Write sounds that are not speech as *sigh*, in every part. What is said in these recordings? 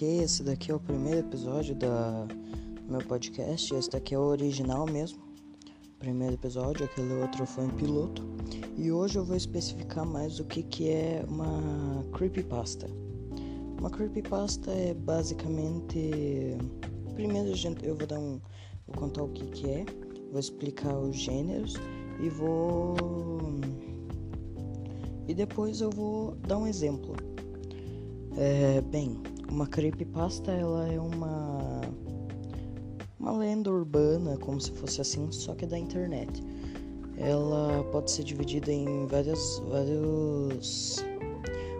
Ok, esse daqui é o primeiro episódio da meu podcast. Esse daqui é o original mesmo. Primeiro episódio, aquele outro foi um piloto. E hoje eu vou especificar mais o que, que é uma creepypasta. Uma creepypasta é basicamente. Primeiro eu vou dar um. Vou contar o que, que é, vou explicar os gêneros e vou. E depois eu vou dar um exemplo. É, bem, uma creepypasta ela é uma uma lenda urbana, como se fosse assim, só que da internet. Ela pode ser dividida em vários vários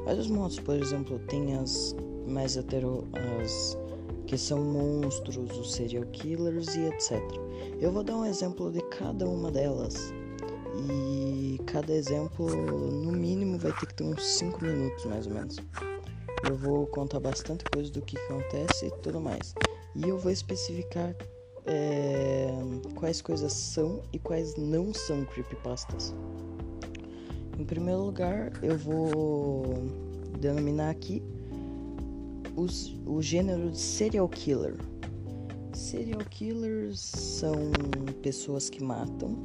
vários modos, por exemplo, tem as mais hetero as que são monstros, os serial killers e etc. Eu vou dar um exemplo de cada uma delas. E cada exemplo, no mínimo, vai ter que ter uns 5 minutos mais ou menos. Eu vou contar bastante coisa do que acontece e tudo mais. E eu vou especificar é, quais coisas são e quais não são creepypastas. Em primeiro lugar, eu vou denominar aqui os, o gênero de serial killer. Serial killers são pessoas que matam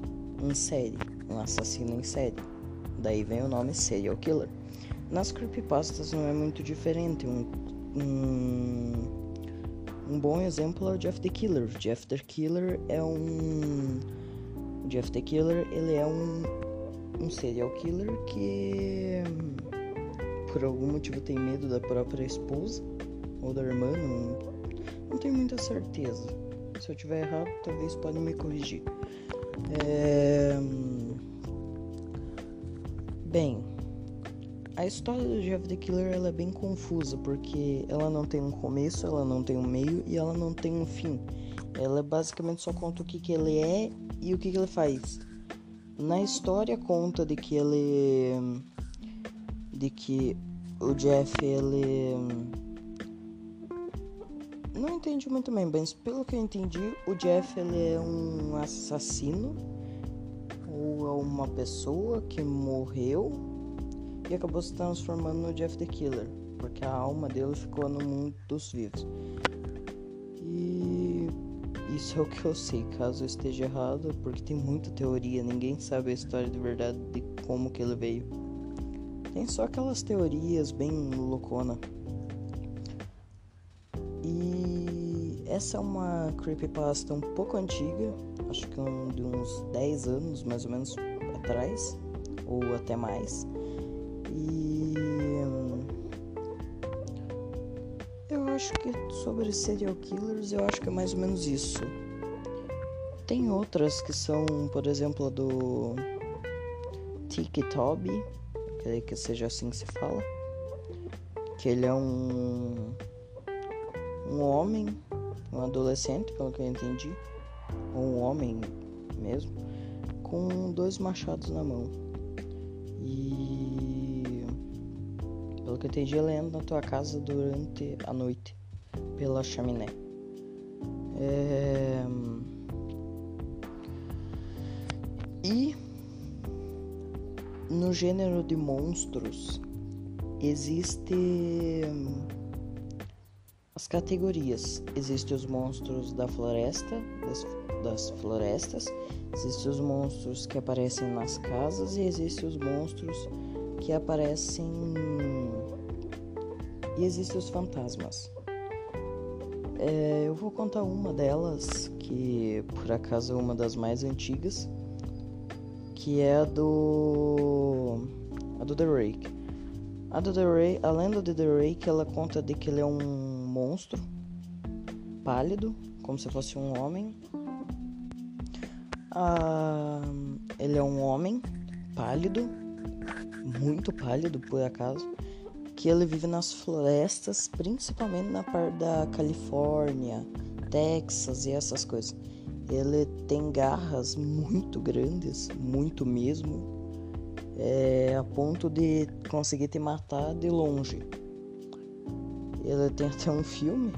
em série, um assassino em série. Daí vem o nome serial killer. Nas creepypastas não é muito diferente. Um, um, um bom exemplo é o Jeff the Killer. Jeff the Killer é um. Jeff the Killer ele é um, um serial killer que por algum motivo tem medo da própria esposa ou da irmã, não, não tenho muita certeza. Se eu tiver errado, talvez podem me corrigir. É... Bem, a história do Jeff the Killer ela é bem confusa porque ela não tem um começo, ela não tem um meio e ela não tem um fim. Ela basicamente só conta o que, que ele é e o que, que ele faz. Na história conta de que ele de que o Jeff ele não entendi muito bem, mas pelo que eu entendi, o Jeff ele é um assassino ou é uma pessoa que morreu e acabou se transformando no Jeff the Killer, porque a alma dele ficou no mundo dos vivos. E isso é o que eu sei, caso eu esteja errado, porque tem muita teoria, ninguém sabe a história de verdade de como que ele veio. Tem só aquelas teorias bem loucona. E essa é uma creepypasta um pouco antiga, acho que um, de uns 10 anos mais ou menos atrás, ou até mais. E eu acho que sobre serial killers, eu acho que é mais ou menos isso. Tem outras que são, por exemplo, a do Tiki Toby, que seja assim que se fala. Que ele é um um homem, um adolescente, pelo que eu entendi, um homem mesmo, com dois machados na mão. E pelo que eu entendi, ela entra na tua casa durante a noite, pela chaminé. É... E no gênero de monstros existe as categorias. Existem os monstros da floresta, das, das florestas, existem os monstros que aparecem nas casas e existem os monstros que aparecem e existem os fantasmas. É, eu vou contar uma delas, que por acaso é uma das mais antigas, que é a do. a do The Rake. A do The Rake, a lenda de The Rake, ela conta de que ele é um monstro pálido, como se fosse um homem. Ah, ele é um homem pálido, muito pálido por acaso que ele vive nas florestas, principalmente na parte da Califórnia, Texas e essas coisas. Ele tem garras muito grandes, muito mesmo, é, a ponto de conseguir te matar de longe. Ele tem até um filme,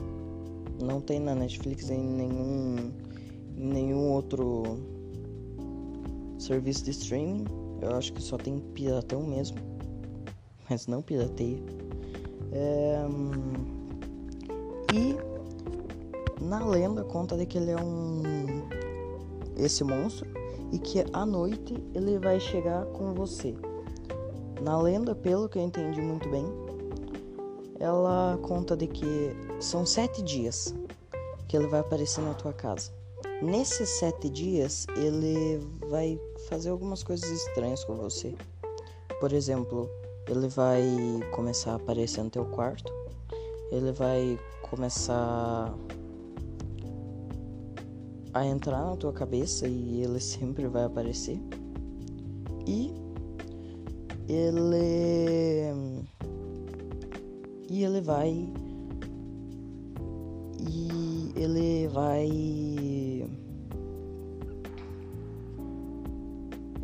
não tem na Netflix em nenhum, em nenhum outro serviço de streaming. Eu acho que só tem piratão mesmo mas não pirateia. É... E na lenda conta de que ele é um esse monstro e que à noite ele vai chegar com você. Na lenda, pelo que eu entendi muito bem, ela conta de que são sete dias que ele vai aparecer na tua casa. Nesses sete dias, ele vai fazer algumas coisas estranhas com você. Por exemplo, ele vai começar a aparecer no teu quarto, ele vai começar a entrar na tua cabeça e ele sempre vai aparecer. E ele e ele vai e ele vai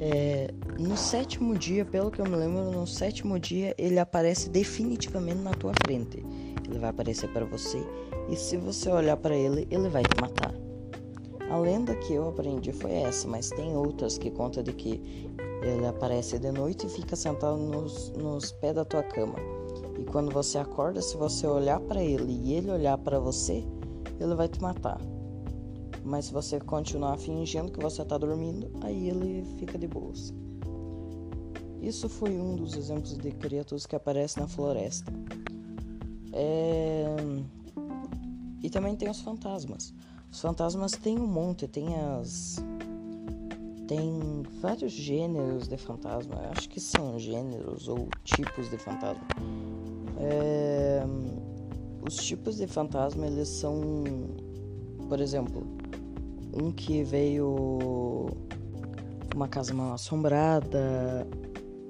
é, no sétimo dia, pelo que eu me lembro, no sétimo dia ele aparece definitivamente na tua frente. Ele vai aparecer para você e se você olhar para ele, ele vai te matar. A lenda que eu aprendi foi essa, mas tem outras que conta de que ele aparece de noite e fica sentado nos, nos pés da tua cama. E quando você acorda, se você olhar para ele e ele olhar para você, ele vai te matar. Mas se você continuar fingindo que você está dormindo, aí ele fica de boas. Isso foi um dos exemplos de criaturas que aparecem na floresta. É... E também tem os fantasmas. Os fantasmas tem um monte, tem as. Tem vários gêneros de fantasma. Eu acho que são gêneros ou tipos de fantasma. É... Os tipos de fantasma eles são, por exemplo, um que veio uma casa mal assombrada,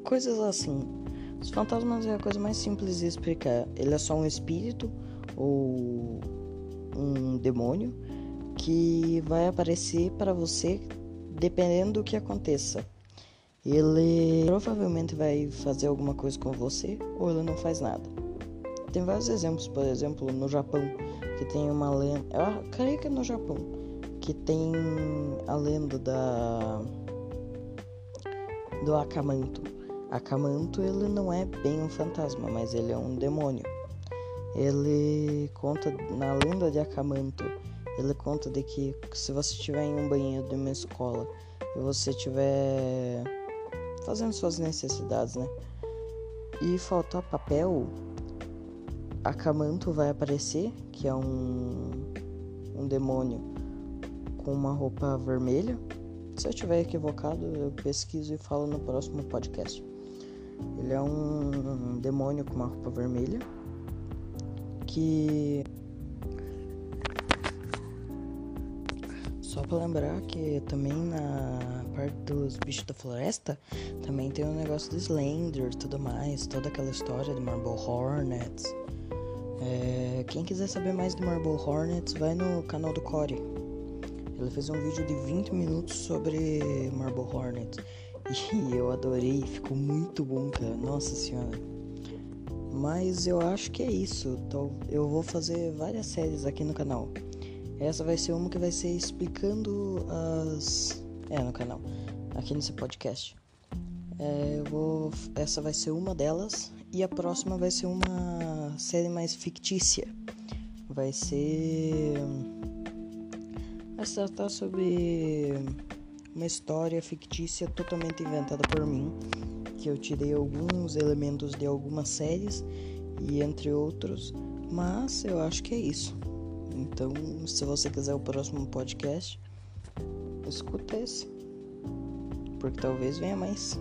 coisas assim. Os fantasmas é a coisa mais simples de explicar. Ele é só um espírito ou um demônio que vai aparecer para você dependendo do que aconteça. Ele provavelmente vai fazer alguma coisa com você ou ele não faz nada. Tem vários exemplos, por exemplo, no Japão, que tem uma lenda. Eu creio que é no Japão, que tem a lenda da. do Akamanto. Akamanto ele não é bem um fantasma, mas ele é um demônio. Ele conta na lenda de Akamanto ele conta de que se você estiver em um banheiro de uma escola e você estiver fazendo suas necessidades, né? E faltar papel, a Camanto vai aparecer, que é um, um demônio com uma roupa vermelha. Se eu estiver equivocado, eu pesquiso e falo no próximo podcast. Ele é um, demônio com uma roupa vermelha que Só pra lembrar que também na parte dos bichos da floresta também tem o um negócio do Slender e tudo mais, toda aquela história de Marble Hornets. É, quem quiser saber mais de Marble Hornets, vai no canal do Corey. Ele fez um vídeo de 20 minutos sobre Marble Hornets. *laughs* E eu adorei, ficou muito bom, cara. Nossa senhora. Mas eu acho que é isso. Eu vou fazer várias séries aqui no canal. Essa vai ser uma que vai ser explicando as. É, no canal, aqui nesse podcast. É, eu vou. Essa vai ser uma delas. E a próxima vai ser uma série mais fictícia. Vai ser. Vai se tratar sobre uma história fictícia totalmente inventada por mim. Que eu tirei alguns elementos de algumas séries e entre outros. Mas eu acho que é isso. Então, se você quiser o próximo podcast, escuta esse. Porque talvez venha mais.